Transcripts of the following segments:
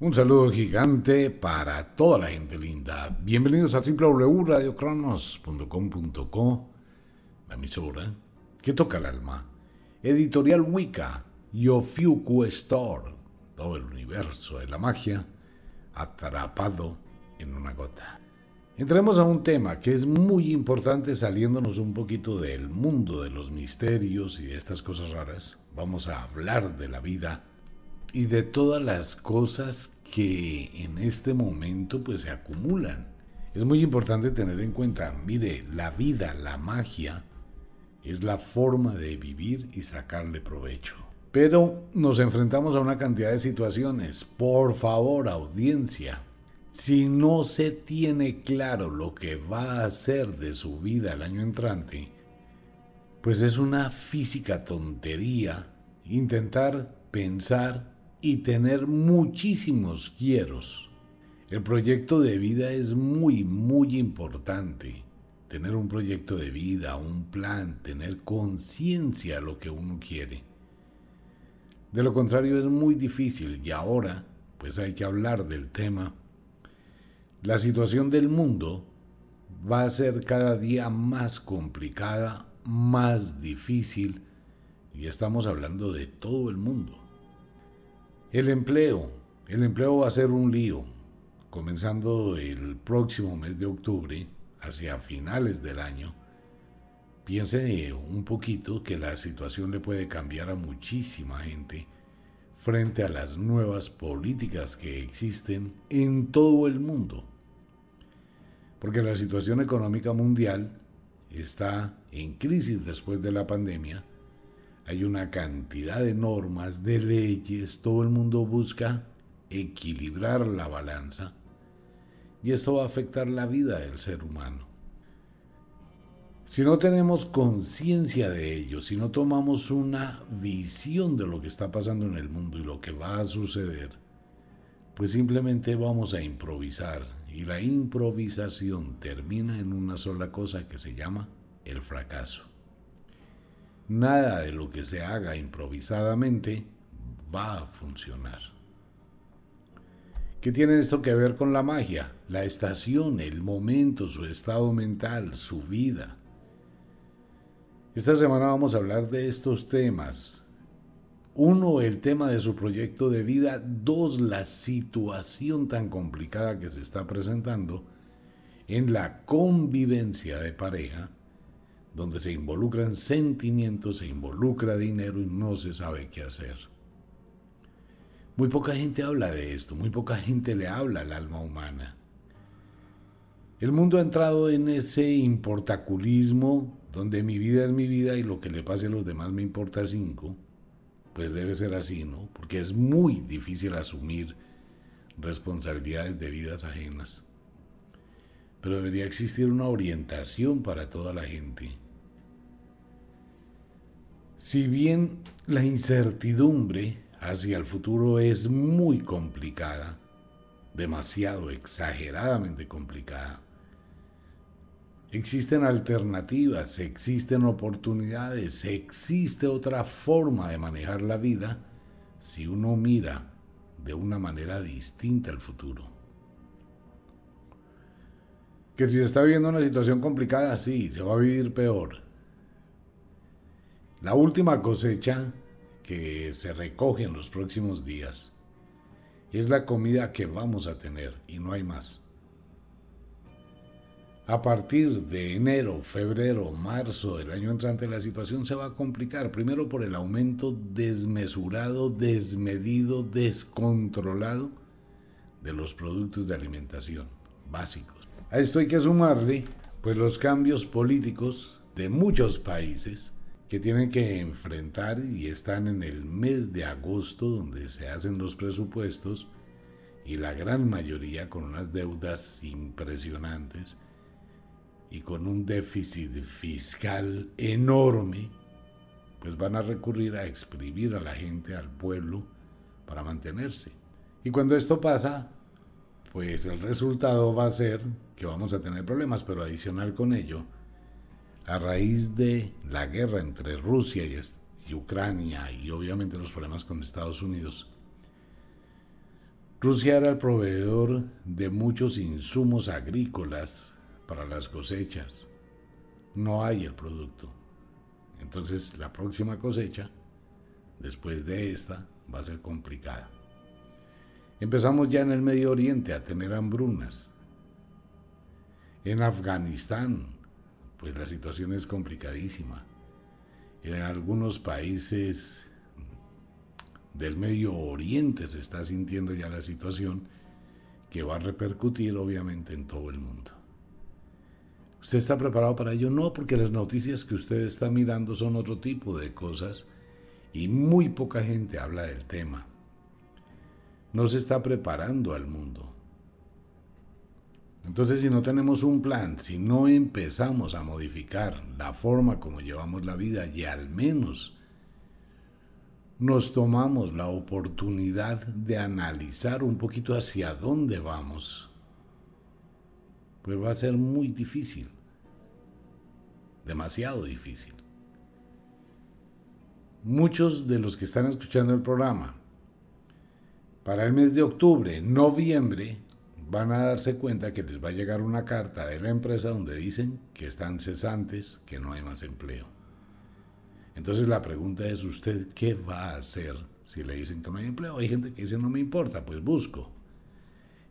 Un saludo gigante para toda la gente linda. Bienvenidos a www.radiocronos.com.co, la emisora que toca el alma. Editorial Wicca, Yofiuku Store, todo el universo de la magia atrapado en una gota. Entremos a un tema que es muy importante saliéndonos un poquito del mundo de los misterios y de estas cosas raras. Vamos a hablar de la vida y de todas las cosas que en este momento pues se acumulan. Es muy importante tener en cuenta, mire, la vida, la magia, es la forma de vivir y sacarle provecho. Pero nos enfrentamos a una cantidad de situaciones. Por favor, audiencia, si no se tiene claro lo que va a hacer de su vida el año entrante, pues es una física tontería intentar pensar y tener muchísimos quieros. El proyecto de vida es muy, muy importante. Tener un proyecto de vida, un plan, tener conciencia de lo que uno quiere. De lo contrario es muy difícil y ahora pues hay que hablar del tema la situación del mundo va a ser cada día más complicada, más difícil, y estamos hablando de todo el mundo. El empleo, el empleo va a ser un lío, comenzando el próximo mes de octubre, hacia finales del año. Piense un poquito que la situación le puede cambiar a muchísima gente frente a las nuevas políticas que existen en todo el mundo porque la situación económica mundial está en crisis después de la pandemia. Hay una cantidad de normas, de leyes, todo el mundo busca equilibrar la balanza y esto va a afectar la vida del ser humano. Si no tenemos conciencia de ello, si no tomamos una visión de lo que está pasando en el mundo y lo que va a suceder, pues simplemente vamos a improvisar y la improvisación termina en una sola cosa que se llama el fracaso. Nada de lo que se haga improvisadamente va a funcionar. ¿Qué tiene esto que ver con la magia? La estación, el momento, su estado mental, su vida. Esta semana vamos a hablar de estos temas uno, el tema de su proyecto de vida. Dos, la situación tan complicada que se está presentando en la convivencia de pareja, donde se involucran sentimientos, se involucra dinero y no se sabe qué hacer. Muy poca gente habla de esto, muy poca gente le habla al alma humana. El mundo ha entrado en ese importaculismo donde mi vida es mi vida y lo que le pase a los demás me importa cinco pues debe ser así, ¿no? Porque es muy difícil asumir responsabilidades de vidas ajenas. Pero debería existir una orientación para toda la gente. Si bien la incertidumbre hacia el futuro es muy complicada, demasiado exageradamente complicada, Existen alternativas, existen oportunidades, existe otra forma de manejar la vida si uno mira de una manera distinta al futuro. Que si está viviendo una situación complicada, sí, se va a vivir peor. La última cosecha que se recoge en los próximos días es la comida que vamos a tener y no hay más. A partir de enero, febrero, marzo del año entrante la situación se va a complicar, primero por el aumento desmesurado, desmedido, descontrolado de los productos de alimentación básicos. A esto hay que sumarle pues los cambios políticos de muchos países que tienen que enfrentar y están en el mes de agosto donde se hacen los presupuestos y la gran mayoría con unas deudas impresionantes y con un déficit fiscal enorme, pues van a recurrir a exprimir a la gente, al pueblo, para mantenerse. Y cuando esto pasa, pues el resultado va a ser que vamos a tener problemas, pero adicional con ello, a raíz de la guerra entre Rusia y Ucrania y obviamente los problemas con Estados Unidos, Rusia era el proveedor de muchos insumos agrícolas para las cosechas. No hay el producto. Entonces la próxima cosecha, después de esta, va a ser complicada. Empezamos ya en el Medio Oriente a tener hambrunas. En Afganistán, pues la situación es complicadísima. En algunos países del Medio Oriente se está sintiendo ya la situación que va a repercutir obviamente en todo el mundo. ¿Usted está preparado para ello? No, porque las noticias que usted está mirando son otro tipo de cosas y muy poca gente habla del tema. No se está preparando al mundo. Entonces, si no tenemos un plan, si no empezamos a modificar la forma como llevamos la vida y al menos nos tomamos la oportunidad de analizar un poquito hacia dónde vamos, pues va a ser muy difícil, demasiado difícil. Muchos de los que están escuchando el programa, para el mes de octubre, noviembre, van a darse cuenta que les va a llegar una carta de la empresa donde dicen que están cesantes, que no hay más empleo. Entonces la pregunta es usted, ¿qué va a hacer si le dicen que no hay empleo? Hay gente que dice, no me importa, pues busco.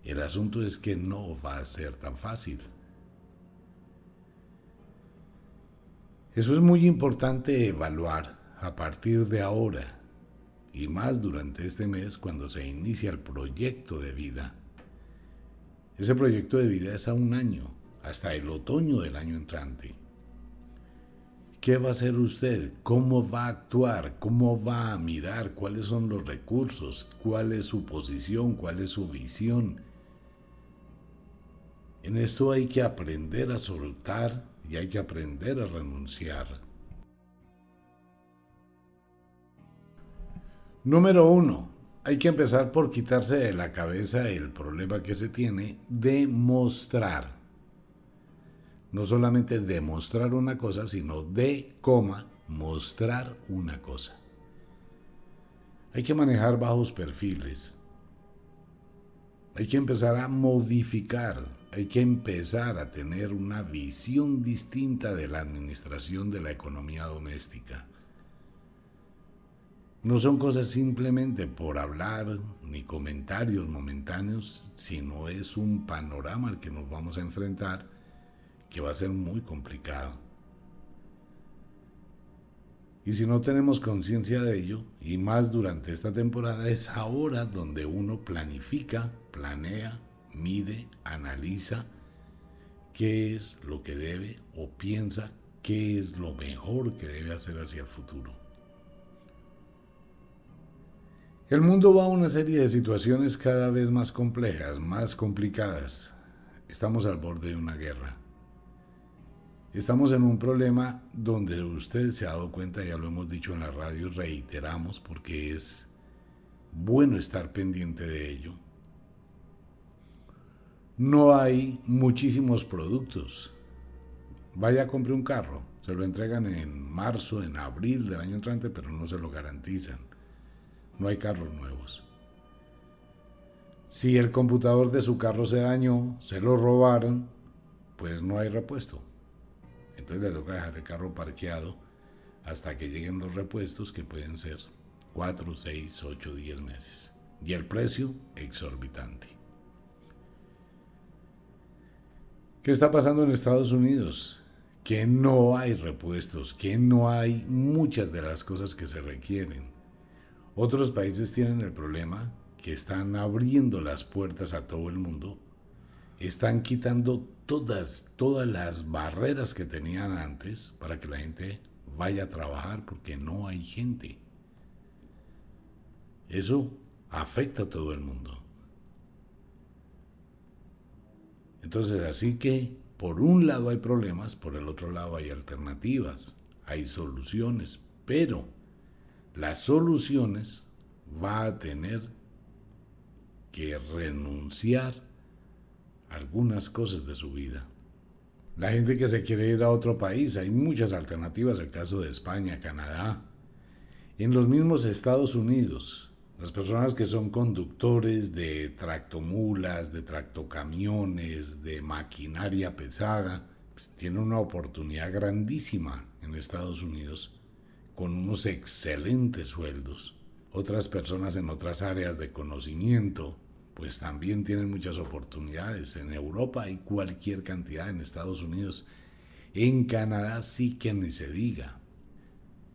El asunto es que no va a ser tan fácil. Eso es muy importante evaluar a partir de ahora y más durante este mes cuando se inicia el proyecto de vida ese proyecto de vida es a un año, hasta el otoño del año entrante. ¿Qué va a hacer usted? ¿Cómo va a actuar? ¿Cómo va a mirar? ¿Cuáles son los recursos? ¿Cuál es su posición? ¿Cuál es su visión? En esto hay que aprender a soltar y hay que aprender a renunciar. Número uno, hay que empezar por quitarse de la cabeza el problema que se tiene de mostrar. No solamente demostrar una cosa, sino de, coma, mostrar una cosa. Hay que manejar bajos perfiles. Hay que empezar a modificar, hay que empezar a tener una visión distinta de la administración de la economía doméstica. No son cosas simplemente por hablar ni comentarios momentáneos, sino es un panorama al que nos vamos a enfrentar que va a ser muy complicado. Y si no tenemos conciencia de ello, y más durante esta temporada, es ahora donde uno planifica, planea, mide, analiza qué es lo que debe o piensa qué es lo mejor que debe hacer hacia el futuro. El mundo va a una serie de situaciones cada vez más complejas, más complicadas. Estamos al borde de una guerra. Estamos en un problema donde usted se ha dado cuenta, ya lo hemos dicho en la radio, reiteramos porque es bueno estar pendiente de ello. No hay muchísimos productos. Vaya, compre un carro, se lo entregan en marzo, en abril del año entrante, pero no se lo garantizan no hay carros nuevos. Si el computador de su carro se dañó, se lo robaron, pues no hay repuesto. Entonces le toca dejar el carro parqueado hasta que lleguen los repuestos que pueden ser 4, 6, 8, 10 meses. Y el precio exorbitante. ¿Qué está pasando en Estados Unidos? Que no hay repuestos, que no hay muchas de las cosas que se requieren. Otros países tienen el problema que están abriendo las puertas a todo el mundo, están quitando todas, todas las barreras que tenían antes para que la gente vaya a trabajar porque no hay gente. Eso afecta a todo el mundo. Entonces, así que por un lado hay problemas, por el otro lado hay alternativas, hay soluciones, pero las soluciones va a tener que renunciar a algunas cosas de su vida. La gente que se quiere ir a otro país, hay muchas alternativas, el caso de España, Canadá, en los mismos Estados Unidos, Las personas que son conductores de tractomulas, de tractocamiones, de maquinaria pesada, pues, tienen una oportunidad grandísima en Estados Unidos con unos excelentes sueldos. Otras personas en otras áreas de conocimiento, pues también tienen muchas oportunidades. En Europa hay cualquier cantidad, en Estados Unidos, en Canadá sí que ni se diga.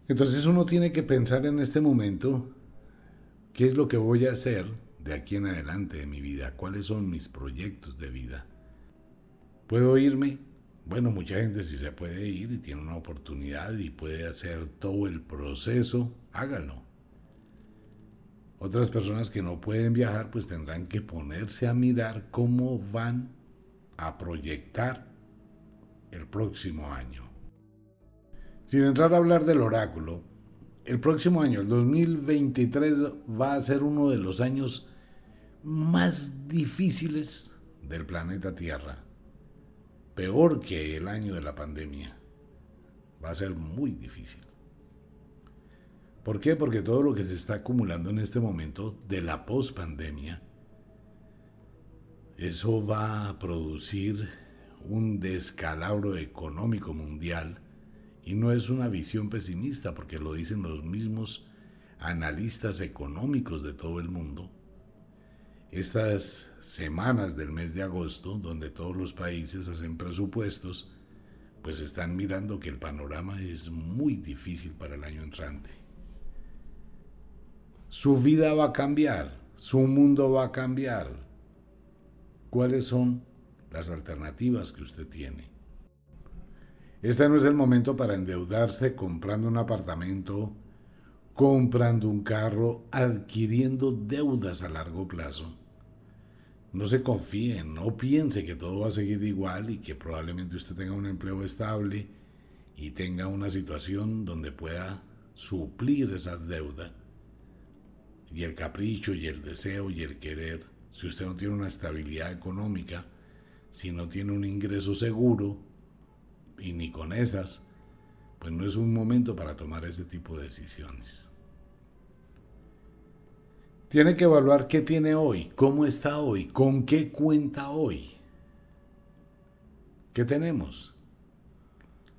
Entonces uno tiene que pensar en este momento qué es lo que voy a hacer de aquí en adelante de mi vida, cuáles son mis proyectos de vida. ¿Puedo irme? Bueno, mucha gente sí se puede ir y tiene una oportunidad y puede hacer todo el proceso, hágalo. Otras personas que no pueden viajar pues tendrán que ponerse a mirar cómo van a proyectar el próximo año. Sin entrar a hablar del oráculo, el próximo año, el 2023, va a ser uno de los años más difíciles del planeta Tierra peor que el año de la pandemia. Va a ser muy difícil. ¿Por qué? Porque todo lo que se está acumulando en este momento de la pospandemia, eso va a producir un descalabro económico mundial y no es una visión pesimista porque lo dicen los mismos analistas económicos de todo el mundo estas semanas del mes de agosto, donde todos los países hacen presupuestos, pues están mirando que el panorama es muy difícil para el año entrante. Su vida va a cambiar, su mundo va a cambiar. ¿Cuáles son las alternativas que usted tiene? Este no es el momento para endeudarse comprando un apartamento comprando un carro, adquiriendo deudas a largo plazo. No se confíe, no piense que todo va a seguir igual y que probablemente usted tenga un empleo estable y tenga una situación donde pueda suplir esa deuda y el capricho y el deseo y el querer. Si usted no tiene una estabilidad económica, si no tiene un ingreso seguro y ni con esas, pues no es un momento para tomar ese tipo de decisiones. Tiene que evaluar qué tiene hoy, cómo está hoy, con qué cuenta hoy. ¿Qué tenemos?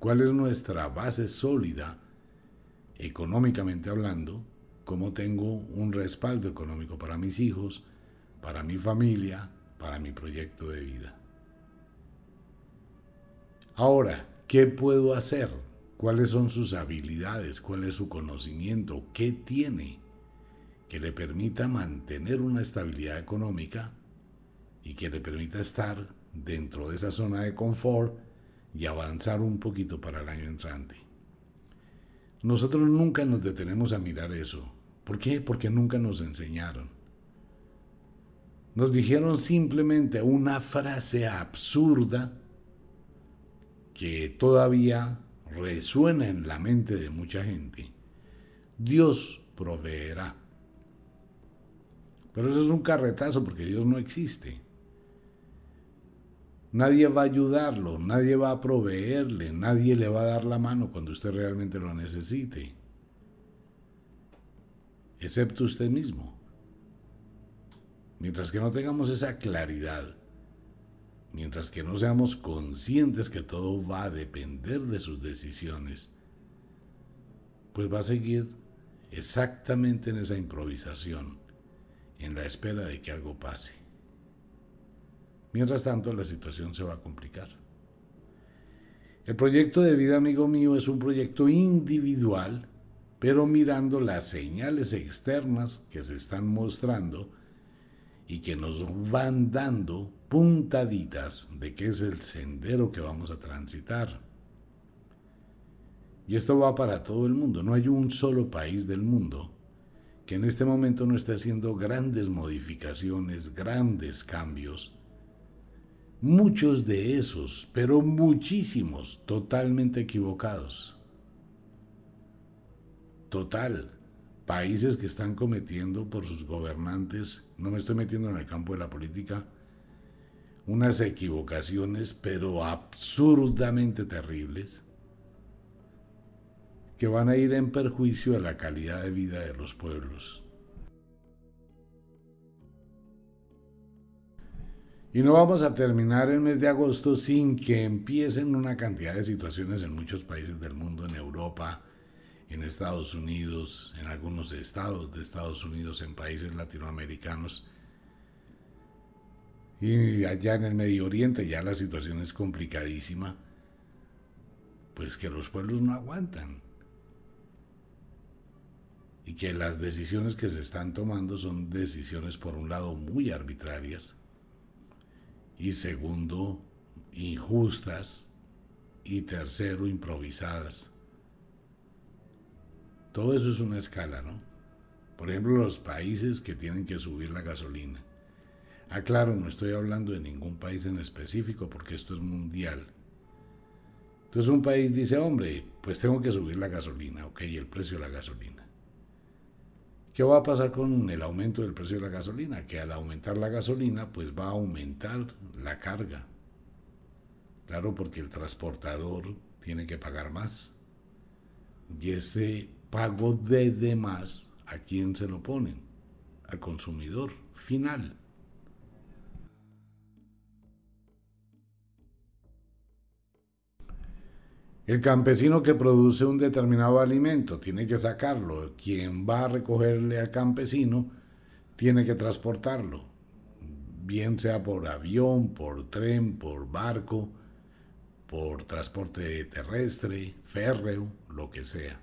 ¿Cuál es nuestra base sólida, económicamente hablando? ¿Cómo tengo un respaldo económico para mis hijos, para mi familia, para mi proyecto de vida? Ahora, ¿qué puedo hacer? ¿Cuáles son sus habilidades? ¿Cuál es su conocimiento? ¿Qué tiene? Que le permita mantener una estabilidad económica y que le permita estar dentro de esa zona de confort y avanzar un poquito para el año entrante. Nosotros nunca nos detenemos a mirar eso. ¿Por qué? Porque nunca nos enseñaron. Nos dijeron simplemente una frase absurda que todavía resuena en la mente de mucha gente. Dios proveerá. Pero eso es un carretazo porque Dios no existe. Nadie va a ayudarlo, nadie va a proveerle, nadie le va a dar la mano cuando usted realmente lo necesite. Excepto usted mismo. Mientras que no tengamos esa claridad, mientras que no seamos conscientes que todo va a depender de sus decisiones, pues va a seguir exactamente en esa improvisación en la espera de que algo pase. Mientras tanto, la situación se va a complicar. El proyecto de vida, amigo mío, es un proyecto individual, pero mirando las señales externas que se están mostrando y que nos van dando puntaditas de qué es el sendero que vamos a transitar. Y esto va para todo el mundo. No hay un solo país del mundo que en este momento no está haciendo grandes modificaciones, grandes cambios. Muchos de esos, pero muchísimos, totalmente equivocados. Total. Países que están cometiendo por sus gobernantes, no me estoy metiendo en el campo de la política, unas equivocaciones, pero absurdamente terribles que van a ir en perjuicio de la calidad de vida de los pueblos. Y no vamos a terminar el mes de agosto sin que empiecen una cantidad de situaciones en muchos países del mundo, en Europa, en Estados Unidos, en algunos estados de Estados Unidos, en países latinoamericanos. Y allá en el Medio Oriente ya la situación es complicadísima, pues que los pueblos no aguantan. Y que las decisiones que se están tomando son decisiones por un lado muy arbitrarias y segundo, injustas. Y tercero, improvisadas. Todo eso es una escala, ¿no? Por ejemplo, los países que tienen que subir la gasolina. Ah, claro, no estoy hablando de ningún país en específico porque esto es mundial. Entonces un país dice, hombre, pues tengo que subir la gasolina, ok, el precio de la gasolina. ¿Qué va a pasar con el aumento del precio de la gasolina? Que al aumentar la gasolina, pues va a aumentar la carga. Claro, porque el transportador tiene que pagar más. Y ese pago de demás, ¿a quién se lo ponen? Al consumidor final. El campesino que produce un determinado alimento tiene que sacarlo. Quien va a recogerle al campesino tiene que transportarlo. Bien sea por avión, por tren, por barco, por transporte terrestre, férreo, lo que sea.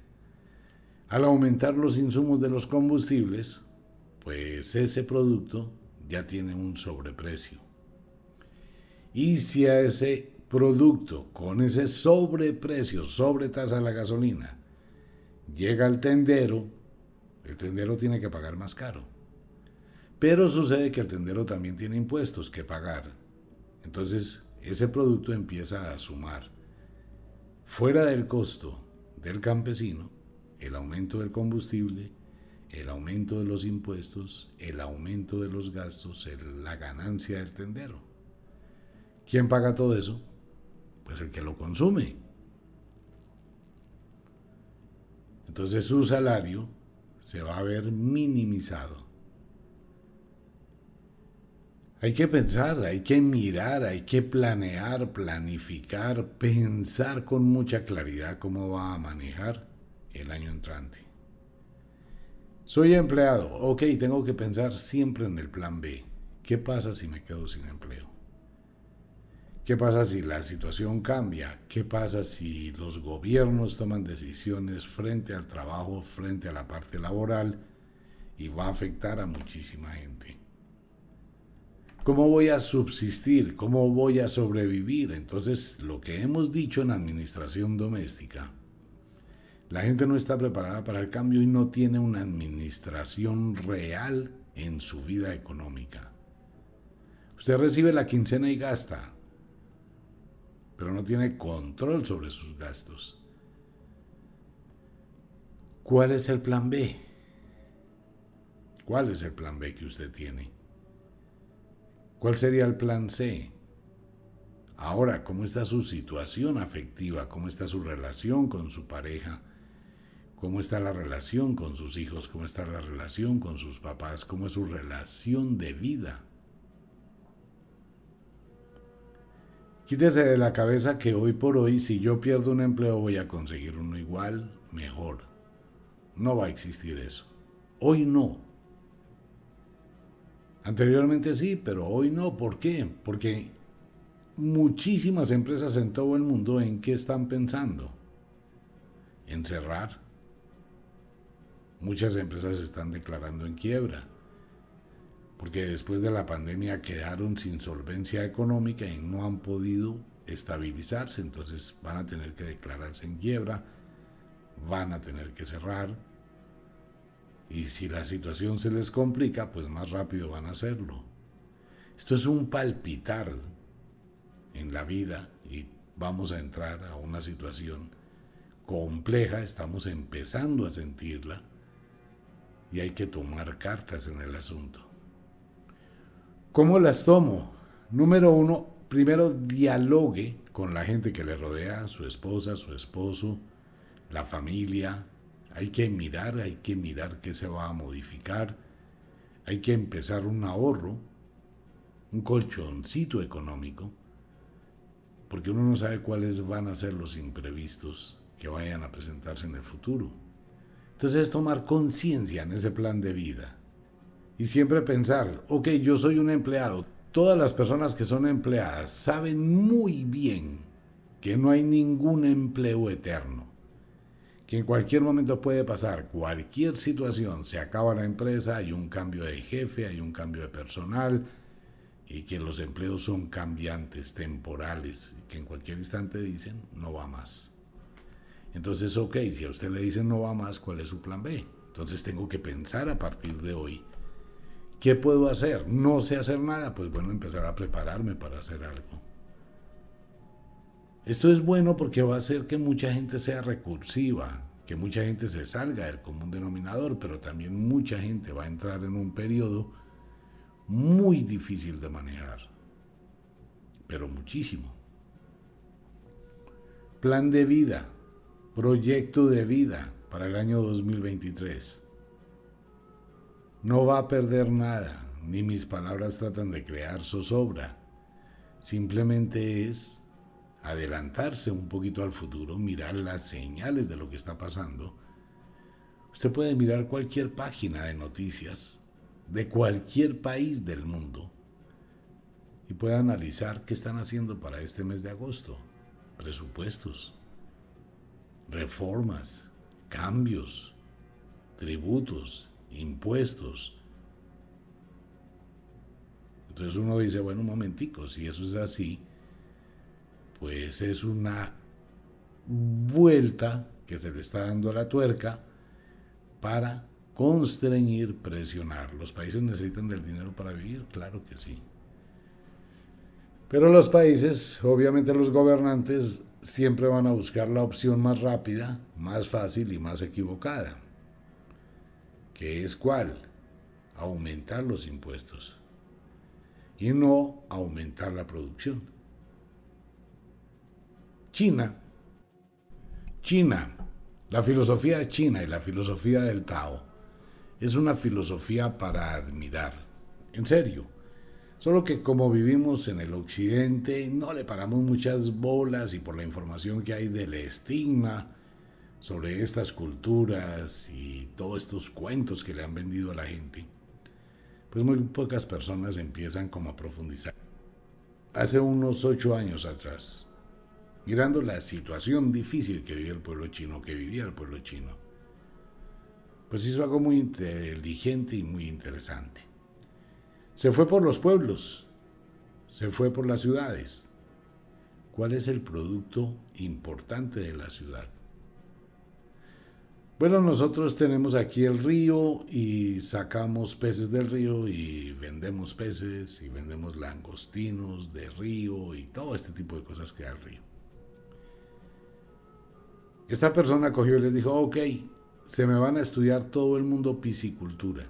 Al aumentar los insumos de los combustibles, pues ese producto ya tiene un sobreprecio. Y si a ese producto con ese sobreprecio, sobre tasa de la gasolina, llega al tendero, el tendero tiene que pagar más caro. Pero sucede que el tendero también tiene impuestos que pagar. Entonces, ese producto empieza a sumar fuera del costo del campesino, el aumento del combustible, el aumento de los impuestos, el aumento de los gastos, la ganancia del tendero. ¿Quién paga todo eso? Pues el que lo consume. Entonces su salario se va a ver minimizado. Hay que pensar, hay que mirar, hay que planear, planificar, pensar con mucha claridad cómo va a manejar el año entrante. Soy empleado, ok, tengo que pensar siempre en el plan B. ¿Qué pasa si me quedo sin empleo? ¿Qué pasa si la situación cambia? ¿Qué pasa si los gobiernos toman decisiones frente al trabajo, frente a la parte laboral y va a afectar a muchísima gente? ¿Cómo voy a subsistir? ¿Cómo voy a sobrevivir? Entonces, lo que hemos dicho en administración doméstica, la gente no está preparada para el cambio y no tiene una administración real en su vida económica. Usted recibe la quincena y gasta pero no tiene control sobre sus gastos. ¿Cuál es el plan B? ¿Cuál es el plan B que usted tiene? ¿Cuál sería el plan C? Ahora, ¿cómo está su situación afectiva? ¿Cómo está su relación con su pareja? ¿Cómo está la relación con sus hijos? ¿Cómo está la relación con sus papás? ¿Cómo es su relación de vida? Quítese de la cabeza que hoy por hoy, si yo pierdo un empleo, voy a conseguir uno igual, mejor. No va a existir eso. Hoy no. Anteriormente sí, pero hoy no. ¿Por qué? Porque muchísimas empresas en todo el mundo en qué están pensando. En cerrar. Muchas empresas están declarando en quiebra porque después de la pandemia quedaron sin solvencia económica y no han podido estabilizarse, entonces van a tener que declararse en quiebra, van a tener que cerrar, y si la situación se les complica, pues más rápido van a hacerlo. Esto es un palpitar en la vida y vamos a entrar a una situación compleja, estamos empezando a sentirla y hay que tomar cartas en el asunto. ¿Cómo las tomo? Número uno, primero dialogue con la gente que le rodea, su esposa, su esposo, la familia. Hay que mirar, hay que mirar qué se va a modificar. Hay que empezar un ahorro, un colchoncito económico, porque uno no sabe cuáles van a ser los imprevistos que vayan a presentarse en el futuro. Entonces es tomar conciencia en ese plan de vida y siempre pensar, ok, yo soy un empleado, todas las personas que son empleadas saben muy bien que no hay ningún empleo eterno, que en cualquier momento puede pasar cualquier situación, se acaba la empresa, hay un cambio de jefe, hay un cambio de personal, y que los empleos son cambiantes, temporales, que en cualquier instante dicen no va más. Entonces, ok, si a usted le dicen no va más, ¿cuál es su plan B? Entonces tengo que pensar a partir de hoy, ¿qué puedo hacer? No sé hacer nada, pues bueno, empezar a prepararme para hacer algo. Esto es bueno porque va a hacer que mucha gente sea recursiva, que mucha gente se salga del común denominador, pero también mucha gente va a entrar en un periodo muy difícil de manejar, pero muchísimo. Plan de vida, proyecto de vida para el año 2023. No va a perder nada, ni mis palabras tratan de crear zozobra. Simplemente es adelantarse un poquito al futuro, mirar las señales de lo que está pasando. Usted puede mirar cualquier página de noticias de cualquier país del mundo y puede analizar qué están haciendo para este mes de agosto. Presupuestos, reformas, cambios, tributos, impuestos. Entonces uno dice, bueno, un momentico, si eso es así, pues es una vuelta que se le está dando a la tuerca para constreñir, presionar. ¿Los países necesitan del dinero para vivir? Claro que sí. Pero los países, obviamente los gobernantes, siempre van a buscar la opción más rápida, más fácil y más equivocada. ¿Qué es cuál? Aumentar los impuestos. Y no aumentar la producción. China. China. La filosofía china y la filosofía del Tao es una filosofía para admirar. En serio. Solo que como vivimos en el occidente, no le paramos muchas bolas y por la información que hay del estigma sobre estas culturas y todos estos cuentos que le han vendido a la gente, pues muy pocas personas empiezan como a profundizar. Hace unos ocho años atrás, mirando la situación difícil que vivía el pueblo chino, que vivía el pueblo chino, pues hizo algo muy inteligente y muy interesante. Se fue por los pueblos, se fue por las ciudades. ¿Cuál es el producto importante de la ciudad? Bueno, nosotros tenemos aquí el río y sacamos peces del río y vendemos peces y vendemos langostinos de río y todo este tipo de cosas que da el río. Esta persona cogió y les dijo, ok, se me van a estudiar todo el mundo piscicultura.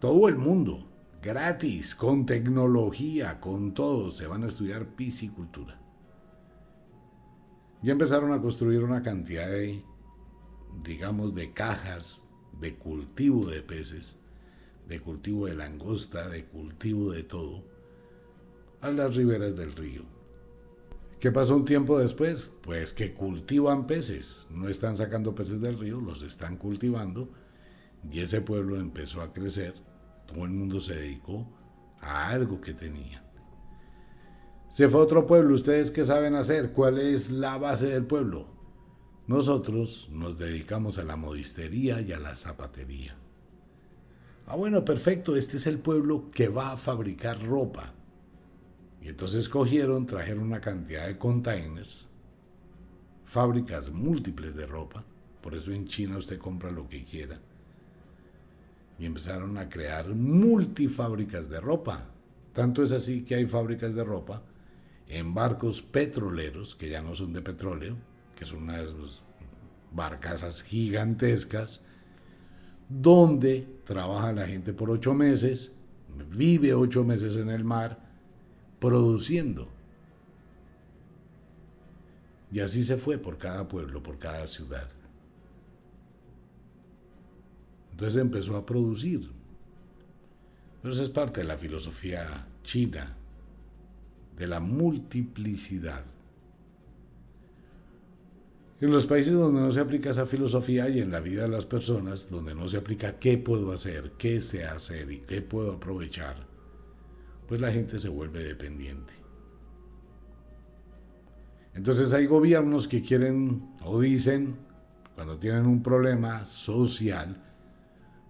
Todo el mundo, gratis, con tecnología, con todo, se van a estudiar piscicultura. Ya empezaron a construir una cantidad de, digamos, de cajas de cultivo de peces, de cultivo de langosta, de cultivo de todo, a las riberas del río. ¿Qué pasó un tiempo después? Pues que cultivan peces, no están sacando peces del río, los están cultivando y ese pueblo empezó a crecer, todo el mundo se dedicó a algo que tenía. Se fue a otro pueblo, ¿ustedes qué saben hacer? ¿Cuál es la base del pueblo? Nosotros nos dedicamos a la modistería y a la zapatería. Ah, bueno, perfecto, este es el pueblo que va a fabricar ropa. Y entonces cogieron, trajeron una cantidad de containers, fábricas múltiples de ropa, por eso en China usted compra lo que quiera, y empezaron a crear multifábricas de ropa. Tanto es así que hay fábricas de ropa en barcos petroleros, que ya no son de petróleo, que son unas barcazas gigantescas, donde trabaja la gente por ocho meses, vive ocho meses en el mar, produciendo. Y así se fue por cada pueblo, por cada ciudad. Entonces empezó a producir. Pero eso es parte de la filosofía china, de la multiplicidad. En los países donde no se aplica esa filosofía y en la vida de las personas, donde no se aplica qué puedo hacer, qué sé hacer y qué puedo aprovechar, pues la gente se vuelve dependiente. Entonces hay gobiernos que quieren o dicen, cuando tienen un problema social,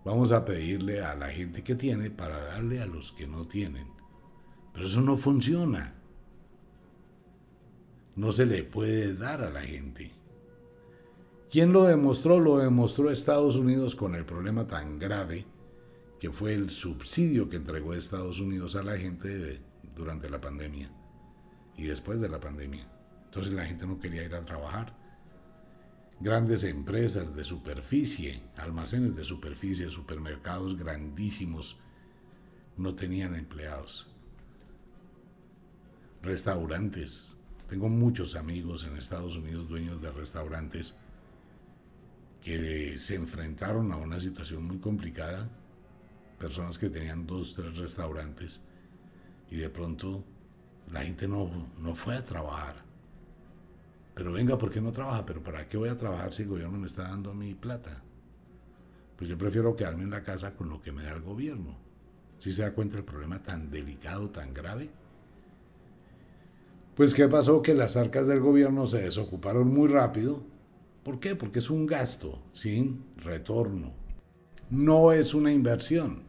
vamos a pedirle a la gente que tiene para darle a los que no tienen. Pero eso no funciona. No se le puede dar a la gente. ¿Quién lo demostró? Lo demostró Estados Unidos con el problema tan grave que fue el subsidio que entregó Estados Unidos a la gente durante la pandemia y después de la pandemia. Entonces la gente no quería ir a trabajar. Grandes empresas de superficie, almacenes de superficie, supermercados grandísimos, no tenían empleados. Restaurantes. Tengo muchos amigos en Estados Unidos dueños de restaurantes que se enfrentaron a una situación muy complicada. Personas que tenían dos, tres restaurantes y de pronto la gente no, no fue a trabajar. Pero venga, ¿por qué no trabaja? ¿Pero para qué voy a trabajar si el gobierno me está dando mi plata? Pues yo prefiero quedarme en la casa con lo que me da el gobierno. Si se da cuenta el problema tan delicado, tan grave. Pues ¿qué pasó? Que las arcas del gobierno se desocuparon muy rápido. ¿Por qué? Porque es un gasto sin retorno. No es una inversión.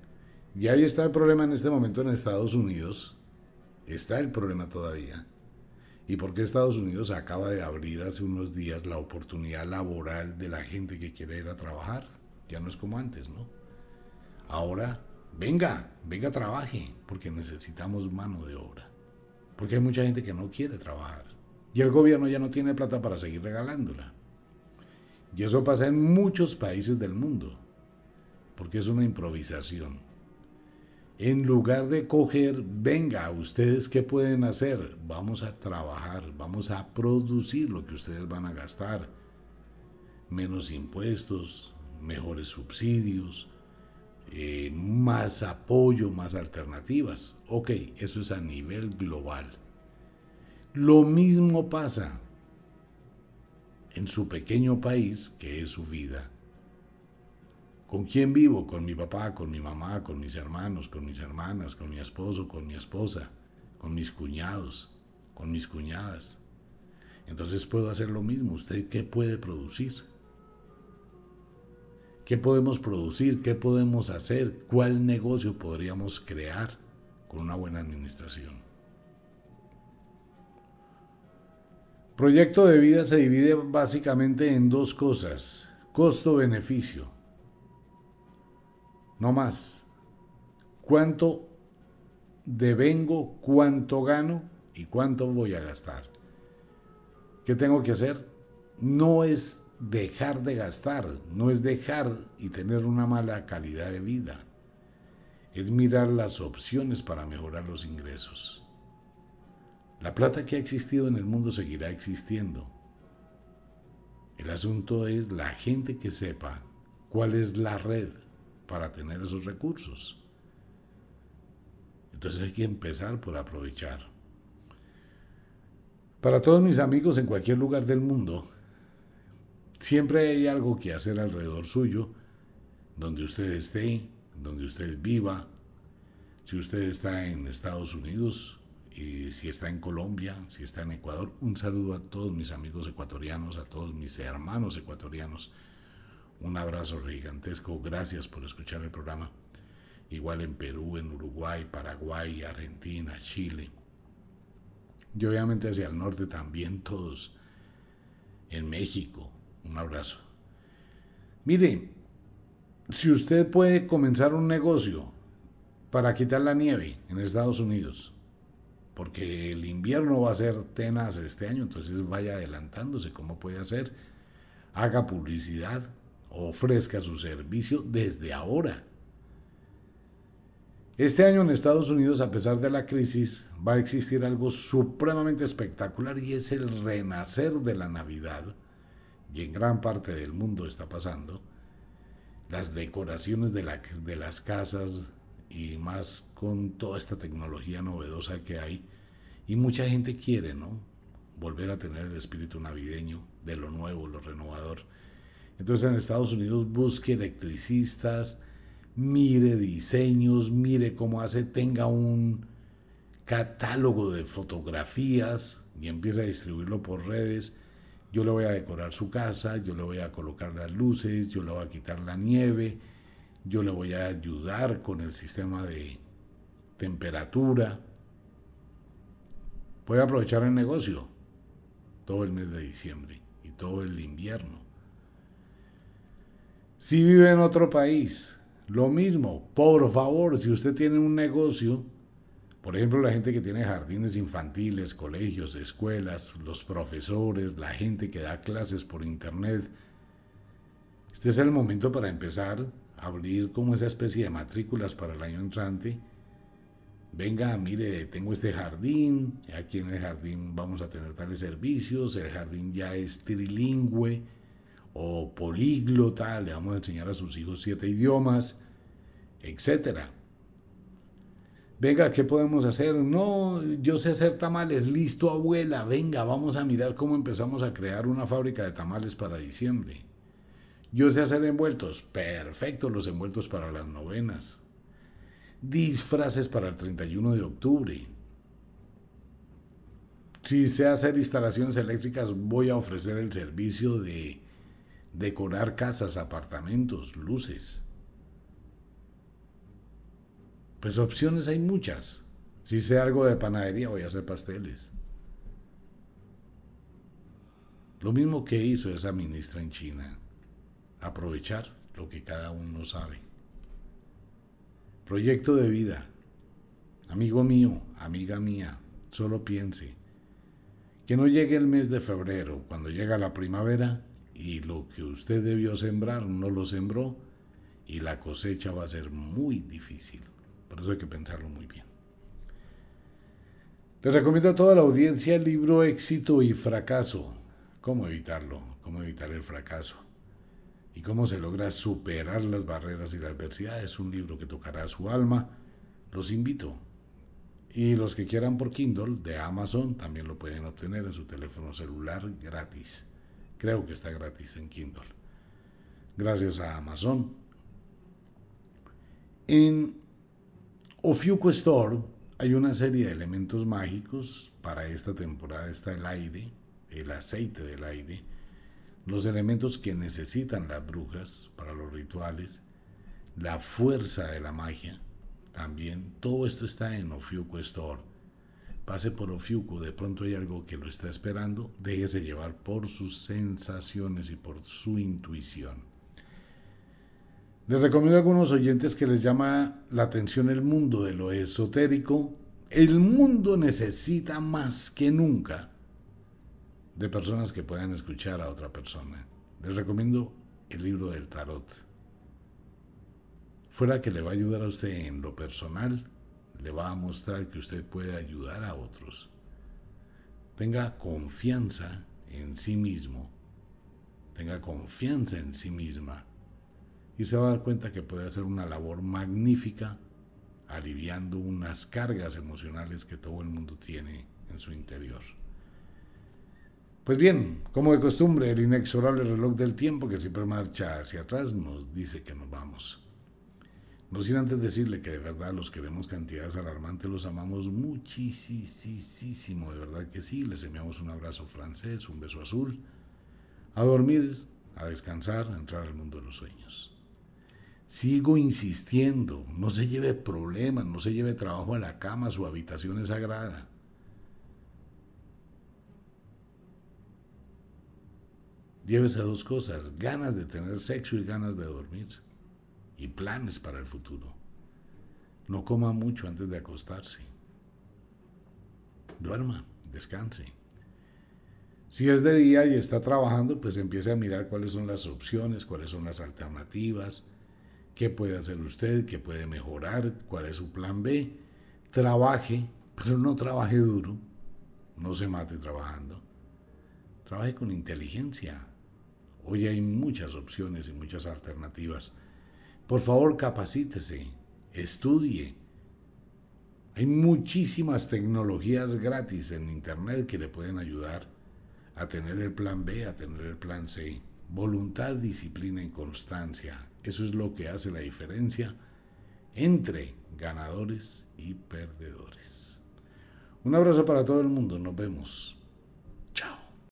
Y ahí está el problema en este momento en Estados Unidos. Está el problema todavía y por qué Estados Unidos acaba de abrir hace unos días la oportunidad laboral de la gente que quiere ir a trabajar. Ya no es como antes, ¿no? Ahora, venga, venga, trabaje, porque necesitamos mano de obra. Porque hay mucha gente que no quiere trabajar. Y el gobierno ya no tiene plata para seguir regalándola. Y eso pasa en muchos países del mundo, porque es una improvisación en lugar de coger, venga, ustedes qué pueden hacer, vamos a trabajar, vamos a producir lo que ustedes van a gastar, menos impuestos, mejores subsidios, eh, más apoyo, más alternativas. Ok, eso es a nivel global. Lo mismo pasa en su pequeño país, que es su vida ¿Con quién vivo? Con mi papá, con mi mamá, con mis hermanos, con mis hermanas, con mi esposo, con mi esposa, con mis cuñados, con mis cuñadas. Entonces puedo hacer lo mismo. ¿Usted qué puede producir? ¿Qué podemos producir? ¿Qué podemos hacer? ¿Cuál negocio podríamos crear con una buena administración? Proyecto de vida se divide básicamente en dos cosas. Costo-beneficio no más. ¿Cuánto devengo, cuánto gano y cuánto voy a gastar? ¿Qué tengo que hacer? No es dejar de gastar, no es dejar y tener una mala calidad de vida. Es mirar las opciones para mejorar los ingresos. La plata que ha existido en el mundo seguirá existiendo. El asunto es la gente que sepa cuál es la red para tener esos recursos. Entonces hay que empezar por aprovechar. Para todos mis amigos en cualquier lugar del mundo, siempre hay algo que hacer alrededor suyo, donde usted esté, donde usted viva. Si usted está en Estados Unidos y si está en Colombia, si está en Ecuador, un saludo a todos mis amigos ecuatorianos, a todos mis hermanos ecuatorianos un abrazo gigantesco. Gracias por escuchar el programa. Igual en Perú, en Uruguay, Paraguay, Argentina, Chile. Y obviamente hacia el norte también todos. En México. Un abrazo. Mire, si usted puede comenzar un negocio para quitar la nieve en Estados Unidos, porque el invierno va a ser tenaz este año, entonces vaya adelantándose cómo puede hacer, haga publicidad, ofrezca su servicio desde ahora. Este año en Estados Unidos, a pesar de la crisis, va a existir algo supremamente espectacular y es el renacer de la Navidad. Y en gran parte del mundo está pasando. Las decoraciones de, de las casas y más con toda esta tecnología novedosa que hay. Y mucha gente quiere, ¿no? Volver a tener el espíritu navideño de lo nuevo, lo renovador. Entonces en Estados Unidos busque electricistas, mire diseños, mire cómo hace, tenga un catálogo de fotografías y empieza a distribuirlo por redes. Yo le voy a decorar su casa, yo le voy a colocar las luces, yo le voy a quitar la nieve, yo le voy a ayudar con el sistema de temperatura. Puede aprovechar el negocio todo el mes de diciembre y todo el invierno. Si vive en otro país, lo mismo, por favor, si usted tiene un negocio, por ejemplo, la gente que tiene jardines infantiles, colegios, escuelas, los profesores, la gente que da clases por internet, este es el momento para empezar abrir como esa especie de matrículas para el año entrante. Venga, mire, tengo este jardín, aquí en el jardín vamos a tener tales servicios, el jardín ya es trilingüe o políglota, le vamos a enseñar a sus hijos siete idiomas, etcétera. Venga, ¿qué podemos hacer? No, yo sé hacer tamales, listo abuela, venga, vamos a mirar cómo empezamos a crear una fábrica de tamales para diciembre. Yo sé hacer envueltos. Perfecto, los envueltos para las novenas. Disfraces para el 31 de octubre. Si sé hacer instalaciones eléctricas, voy a ofrecer el servicio de decorar casas, apartamentos, luces. Pues opciones hay muchas. Si sé algo de panadería, voy a hacer pasteles. Lo mismo que hizo esa ministra en China aprovechar lo que cada uno sabe. Proyecto de vida. Amigo mío, amiga mía, solo piense que no llegue el mes de febrero, cuando llega la primavera, y lo que usted debió sembrar no lo sembró, y la cosecha va a ser muy difícil. Por eso hay que pensarlo muy bien. Les recomiendo a toda la audiencia el libro Éxito y Fracaso. ¿Cómo evitarlo? ¿Cómo evitar el fracaso? Y cómo se logra superar las barreras y la adversidad. Es un libro que tocará su alma. Los invito. Y los que quieran por Kindle de Amazon también lo pueden obtener en su teléfono celular gratis. Creo que está gratis en Kindle. Gracias a Amazon. En Ofiuco Store hay una serie de elementos mágicos. Para esta temporada está el aire, el aceite del aire los elementos que necesitan las brujas para los rituales, la fuerza de la magia, también todo esto está en Ofiuco Store. Pase por Ofiuco, de pronto hay algo que lo está esperando, déjese llevar por sus sensaciones y por su intuición. Les recomiendo a algunos oyentes que les llama la atención el mundo de lo esotérico. El mundo necesita más que nunca de personas que puedan escuchar a otra persona. Les recomiendo el libro del tarot. Fuera que le va a ayudar a usted en lo personal, le va a mostrar que usted puede ayudar a otros. Tenga confianza en sí mismo, tenga confianza en sí misma y se va a dar cuenta que puede hacer una labor magnífica aliviando unas cargas emocionales que todo el mundo tiene en su interior. Pues bien, como de costumbre, el inexorable reloj del tiempo que siempre marcha hacia atrás nos dice que nos vamos. No sin antes decirle que de verdad los queremos cantidades alarmantes, los amamos muchísimo, de verdad que sí. Les enviamos un abrazo francés, un beso azul. A dormir, a descansar, a entrar al mundo de los sueños. Sigo insistiendo, no se lleve problemas, no se lleve trabajo a la cama, su habitación es sagrada. Llévese dos cosas, ganas de tener sexo y ganas de dormir. Y planes para el futuro. No coma mucho antes de acostarse. Duerma, descanse. Si es de día y está trabajando, pues empiece a mirar cuáles son las opciones, cuáles son las alternativas, qué puede hacer usted, qué puede mejorar, cuál es su plan B. Trabaje, pero no trabaje duro, no se mate trabajando. Trabaje con inteligencia, Hoy hay muchas opciones y muchas alternativas. Por favor, capacítese. estudie. Hay muchísimas tecnologías gratis en Internet que le pueden ayudar a tener el plan B, a tener el plan C. Voluntad, disciplina y constancia. Eso es lo que hace la diferencia entre ganadores y perdedores. Un abrazo para todo el mundo. Nos vemos.